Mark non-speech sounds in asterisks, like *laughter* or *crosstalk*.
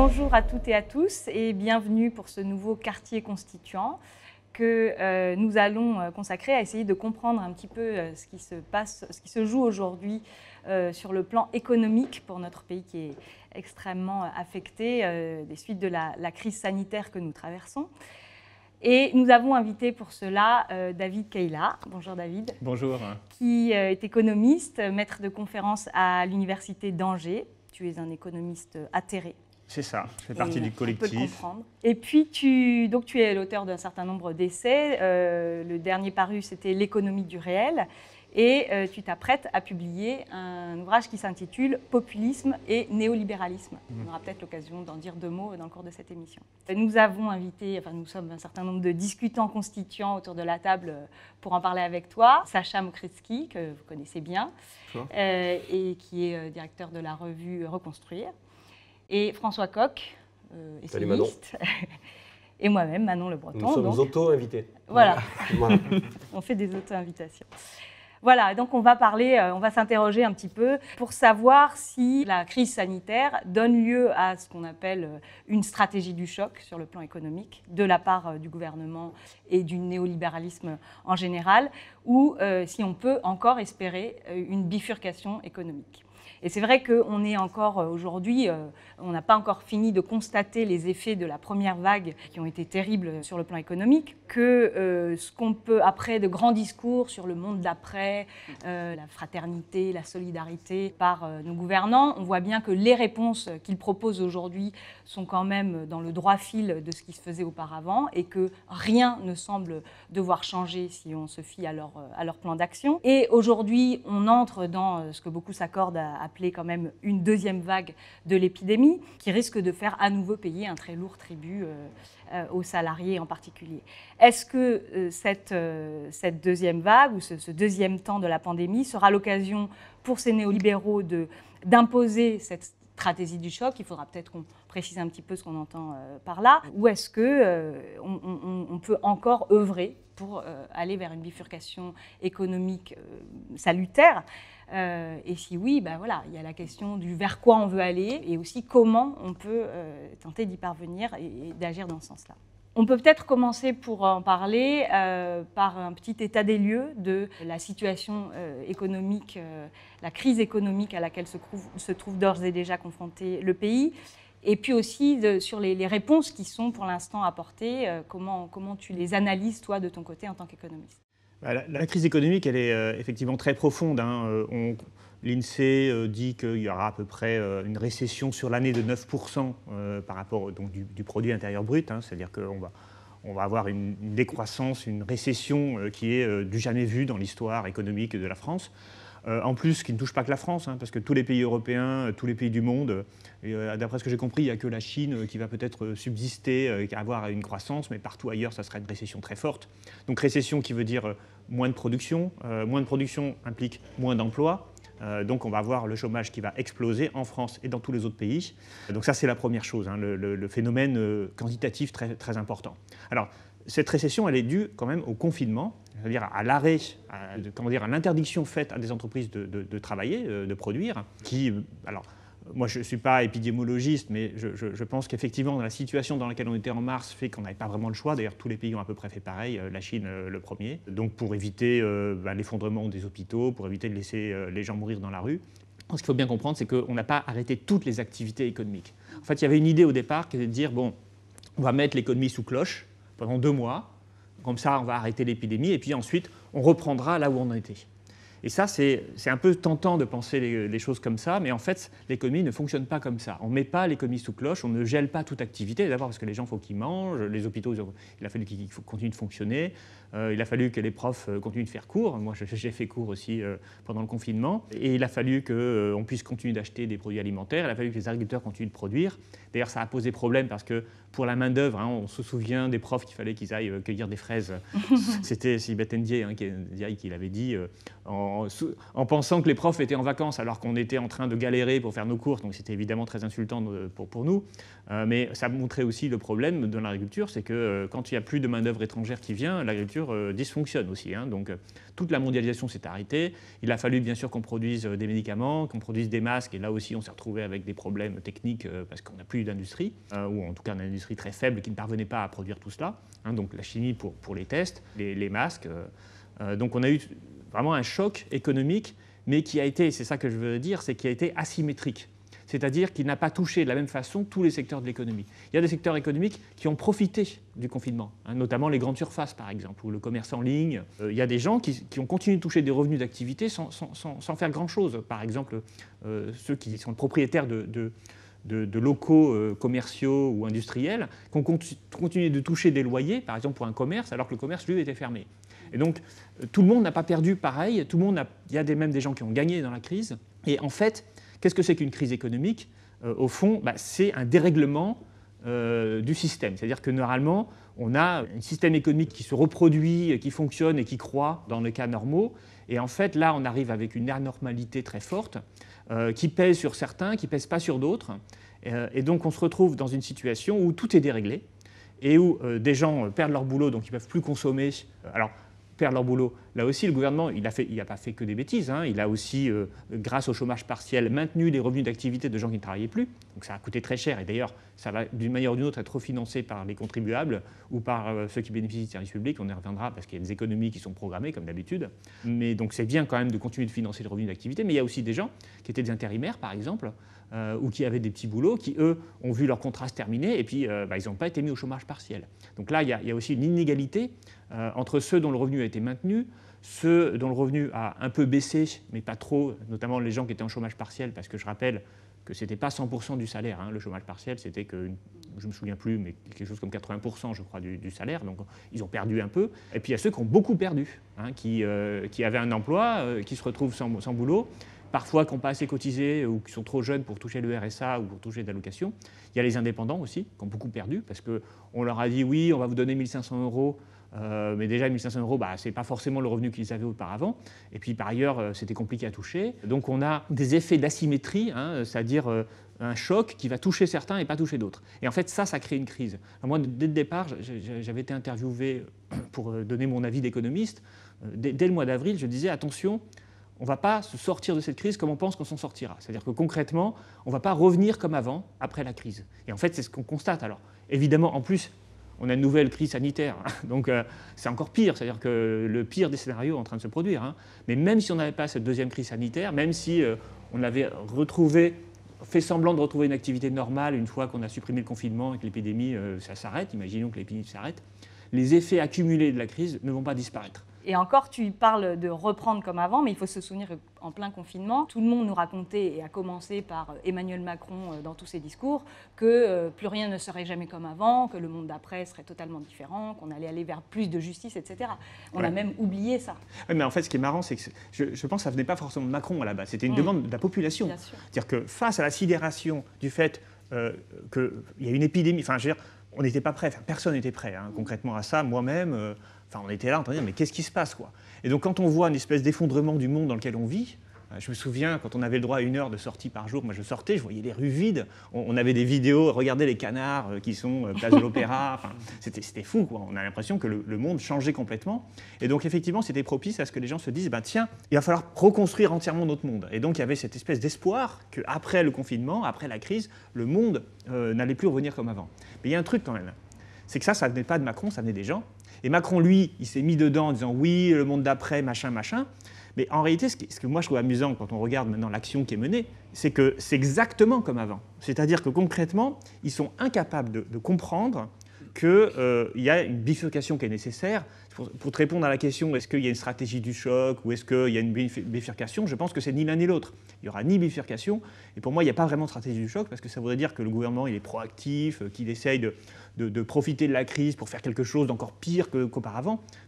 Bonjour à toutes et à tous et bienvenue pour ce nouveau quartier constituant que euh, nous allons euh, consacrer à essayer de comprendre un petit peu euh, ce qui se passe, ce qui se joue aujourd'hui sur le plan économique pour notre pays qui est extrêmement affecté des suites de la, crise sanitaire que nous traversons. Et nous avons invité pour cela David Keila. Bonjour David. Bonjour. Qui est économiste, maître de conférence à l'Université d'Angers. Tu es un économiste atterré c'est ça, je fais partie du collectif. Et puis, tu, donc, tu es l'auteur d'un certain nombre d'essais. Euh, le dernier paru, c'était L'économie du réel. Et euh, tu t'apprêtes à publier un ouvrage qui s'intitule Populisme et néolibéralisme. On mhm. aura peut-être l'occasion d'en dire deux mots dans le cours de cette émission. Nous avons invité, enfin nous sommes un certain nombre de discutants constituants autour de la table pour en parler avec toi. Sacha Mokretsky, que vous connaissez bien, euh, et qui est directeur de la revue Reconstruire et François Coq, euh, essayiste, *laughs* et moi-même, Manon Le Breton. Nous sommes auto-invités. Voilà, *laughs* *laughs* on fait des auto-invitations. Voilà, donc on va parler, euh, on va s'interroger un petit peu pour savoir si la crise sanitaire donne lieu à ce qu'on appelle euh, une stratégie du choc sur le plan économique de la part du gouvernement et du néolibéralisme en général, ou si on peut encore espérer une bifurcation économique. Et c'est vrai qu'on est encore euh, aujourd'hui, euh, on n'a pas encore fini de constater les effets de la première vague qui ont été terribles sur le plan économique, que euh, ce qu'on peut, après de grands discours sur le monde d'après, la fraternité, la solidarité par nos gouvernants, on voit bien que les réponses qu'ils proposent aujourd'hui sont quand même dans le droit fil de ce qui se faisait auparavant et que rien ne semble devoir changer si on se fie à leur, à plan d'action. Et aujourd'hui, on entre dans ce que beaucoup s'accordent à appeler quand même une deuxième vague de l'épidémie, qui risque de faire à nouveau payer un très lourd tribut euh, euh, aux salariés en particulier. Est-ce que euh, cette, cette, deuxième vague ou ce, deuxième temps de la pandémie sera l'occasion pour ces néolibéraux d'imposer cette stratégie du choc Il faudra peut-être qu'on précise un petit peu ce qu'on entend par là. Ou est-ce que on, on, peut encore œuvrer pour aller vers une bifurcation économique salutaire? Euh, et si oui, ben voilà, il y a la question du vers quoi on veut aller et aussi comment on peut euh, tenter d'y parvenir et, d'agir dans ce sens-là. On peut peut-être commencer pour en parler euh, par un petit état des lieux de la situation économique, la crise économique à laquelle se trouve, d'ores et déjà confronté le pays, et puis aussi sur les, réponses qui sont pour l'instant apportées, comment, tu les analyses toi de ton côté en tant qu'économiste? Bah, la, crise économique, elle est euh, effectivement très profonde. Hein. Euh, L'INSEE euh, dit qu'il y aura à peu près une récession sur l'année de 9% par rapport donc, du, produit intérieur brut, hein. c'est-à-dire qu'on va, on va avoir une, décroissance, une récession qui est du jamais vue dans l'histoire économique de la France. en plus, qui ne touche pas que la France, hein, parce que tous les pays européens, tous les pays du monde, d'après ce que j'ai compris, il n'y a que la Chine qui va peut-être subsister, avoir une croissance, mais partout ailleurs, ça sera une récession très forte. Donc récession qui veut dire moins de production. Euh, moins de production implique moins d'emplois. Euh, donc on va avoir le chômage qui va exploser en France et dans tous les autres pays. Donc ça c'est la première chose, hein, le, phénomène euh, quantitatif très, très important. Alors cette récession elle est due quand même au confinement, c'est-à-dire à l'arrêt, comment dire, à l'interdiction faite à des entreprises de, de travailler, de produire, qui alors moi, je ne suis pas épidémiologiste, mais je, pense qu'effectivement, la situation dans laquelle on était en mars fait qu'on n'avait pas vraiment le choix. D'ailleurs, tous les pays ont à peu près fait pareil, euh, la Chine euh, le premier. Donc, pour éviter euh, bah, l'effondrement des hôpitaux, pour éviter de laisser les gens mourir dans la rue, ce qu'il faut bien comprendre, c'est qu'on n'a pas arrêté toutes les activités économiques. En fait, il y avait une idée au départ qui était de dire bon, on va mettre l'économie sous cloche pendant deux mois, comme ça, on va arrêter l'épidémie, et puis ensuite, on reprendra là où on en était. Et ça, c'est un peu tentant de penser les, choses comme ça, mais en fait, l'économie ne fonctionne pas comme ça. On ne met pas l'économie sous cloche, on ne gèle pas toute activité, d'abord parce que les gens, il faut qu'ils mangent, les hôpitaux, il a fallu qu'ils continuent de fonctionner, euh, il a fallu que les profs euh, continuent de faire cours, moi j'ai fait cours aussi euh, pendant le confinement, et il a fallu qu'on puisse continuer d'acheter des produits alimentaires, il a fallu que les agriculteurs continuent de produire. D'ailleurs, ça a posé problème parce que pour la main-d'œuvre, hein, on se souvient des profs qu'il fallait qu'ils aillent cueillir des fraises. *laughs* C'était Sibeth Ndiaye hein, qui, qui l'avait dit. En en, pensant que les profs étaient en vacances alors qu'on était en train de galérer pour faire nos cours, donc c'était évidemment très insultant pour, nous. Euh, mais ça montrait aussi le problème de l'agriculture, c'est que euh, quand il n'y a plus de main-d'œuvre étrangère qui vient, l'agriculture euh, dysfonctionne aussi. Hein. donc toute la mondialisation s'est arrêtée. Il a fallu bien sûr qu'on produise des médicaments, qu'on produise des masques, et là aussi on s'est retrouvé avec des problèmes techniques parce qu'on n'a plus d'industrie, ou en tout cas une industrie très faible qui ne parvenait pas à produire tout cela. Hein. donc la chimie pour, pour les tests, les, les masques. donc on a eu vraiment un choc économique, mais qui a été, c'est ça que je veux dire, c'est qui a été asymétrique c'est-à-dire qu'il n'a pas touché de la même façon tous les secteurs de l'économie. Il y a des secteurs économiques qui ont profité du confinement, hein, notamment les grandes surfaces par exemple, ou le commerce en ligne. Euh, il y a des gens qui, ont continué de toucher des revenus d'activité sans, faire grand-chose. Par exemple, euh, ceux qui sont propriétaires de, locaux euh, commerciaux ou industriels, qui ont continué de toucher des loyers, par exemple pour un commerce, alors que le commerce, lui, était fermé. Et donc, tout le monde n'a pas perdu pareil, tout le monde il y a même des gens qui ont gagné dans la crise. Et en fait, Qu'est-ce que c'est qu'une crise économique? Euh, Au fond, bah, c'est un dérèglement euh, du système. C'est-à-dire que normalement, on a un système économique qui se reproduit, qui fonctionne et qui croît dans les cas normaux. Et en fait, là, on arrive avec une anormalité très forte euh, qui pèse sur certains, qui pèse pas sur d'autres. et donc, on se retrouve dans une situation où tout est déréglé et où des gens perdent leur boulot, donc ils ne peuvent plus consommer. Alors, perdent leur boulot. Là aussi, le gouvernement, il n'a pas fait que des bêtises. Hein. Il a aussi, euh, grâce au chômage partiel, maintenu les revenus d'activité de gens qui ne travaillaient plus. Donc ça a coûté très cher. Et d'ailleurs, ça va d'une manière ou d'une autre être refinancé par les contribuables ou par euh, ceux qui bénéficient de services publics. On y reviendra parce qu'il y a des économies qui sont programmées, comme d'habitude. Mais donc c'est bien quand même de continuer de financer les revenus d'activité. Mais il y a aussi des gens qui étaient des intérimaires, par exemple, euh, ou qui avaient des petits boulots, qui, eux, ont vu leur contrat se terminer et puis bah, ils n'ont pas été mis au chômage partiel. Donc là, il y a, aussi une inégalité entre ceux dont le revenu a été maintenu, ceux dont le revenu a un peu baissé, mais pas trop, notamment les gens qui étaient en chômage partiel, parce que je rappelle que ce n'était pas 100% du salaire. Hein. Le chômage partiel, c'était que, je ne me souviens plus, mais quelque chose comme 80%, je crois, du, salaire. Donc ils ont perdu un peu. Et puis il y a ceux qui ont beaucoup perdu, hein, qui, euh, qui, avaient un emploi, euh, qui se retrouvent sans, boulot parfois qui n'ont pas assez cotisé ou qui sont trop jeunes pour toucher le RSA ou pour toucher d'allocations. Il y a les indépendants aussi, qui ont beaucoup perdu, parce qu'on leur a dit oui, on va vous donner 1500 euros euh, mais déjà, 1500 euros, bah, ce n'est pas forcément le revenu qu'ils avaient auparavant. Et puis, par ailleurs, euh, c'était compliqué à toucher. Donc, on a des effets d'asymétrie, hein, c'est-à-dire euh, un choc qui va toucher certains et pas toucher d'autres. Et en fait, ça, ça crée une crise. moi, dès le départ, j'avais été interviewé pour donner mon avis d'économiste. Dès, dès, le mois d'avril, je disais attention, on ne va pas se sortir de cette crise comme on pense qu'on s'en sortira. C'est-à-dire que concrètement, on ne va pas revenir comme avant après la crise. Et en fait, c'est ce qu'on constate. Alors, évidemment, en plus, on a une nouvelle crise sanitaire. *laughs* Donc euh, c'est encore pire, c'est-à-dire que le pire des scénarios est en train de se produire. Hein. Mais même si on n'avait pas cette deuxième crise sanitaire, même si euh, on avait retrouvé, fait semblant de retrouver une activité normale une fois qu'on a supprimé le confinement et que l'épidémie, euh, ça s'arrête, imaginons que l'épidémie s'arrête, les effets accumulés de la crise ne vont pas disparaître. Et encore, tu parles de reprendre comme avant, mais il faut se souvenir qu'en plein confinement, tout le monde nous racontait, et à commencer par Emmanuel Macron euh, dans tous ses discours, que euh, plus rien ne serait jamais comme avant, que le monde d'après serait totalement différent, qu'on allait aller vers plus de justice, etc. On a même oublié ça. Oui, mais en fait, ce qui est marrant, c'est que je, pense que ça venait pas forcément de Macron à la base, c'était une mm. demande de la population. C'est-à-dire que face à la sidération du fait euh, qu'il y a une épidémie, enfin, je veux dire, on n'était pas prêt, personne n'était prêt hein, concrètement à ça, moi-même. Enfin, on était là en train de dire, mais qu'est-ce qui se passe quoi? Et donc, quand on voit une espèce d'effondrement du monde dans lequel on vit, euh, je me souviens, quand on avait le droit à une heure de sortie par jour, moi je sortais, je voyais les rues vides. On, avait des vidéos, regardez les canards euh, qui sont euh, place de l'Opéra. *laughs* Enfin, c'était fou, quoi. On a l'impression que le, monde changeait complètement. Et donc, effectivement, c'était propice à ce que les gens se disent ben, tiens, il va falloir reconstruire entièrement notre monde. Et donc, il y avait cette espèce d'espoir qu'après le confinement, après la crise, le monde n'allait plus revenir comme avant. Mais il y a un truc quand même c'est que ça, ça venait pas de Macron, ça venait des gens. Et Macron, lui, il s'est mis dedans en disant oui, le monde d'après, machin, machin. Mais en réalité, ce, que moi je trouve amusant quand on regarde maintenant l'action qui est menée, c'est que c'est exactement comme avant. C'est-à-dire que concrètement, ils sont incapables de, comprendre qu'il euh, y a une bifurcation qui est nécessaire. Pour, te répondre à la question, est-ce qu'il y a une stratégie du choc ou est-ce qu'il y a une bifurcation, je pense que c'est ni l'un ni l'autre. Il n'y aura ni bifurcation. Et pour moi, il n'y a pas vraiment de stratégie du choc parce que ça voudrait dire que le gouvernement il est proactif, euh, qu'il essaye de, de, profiter de la crise pour faire quelque chose d'encore pire qu'auparavant.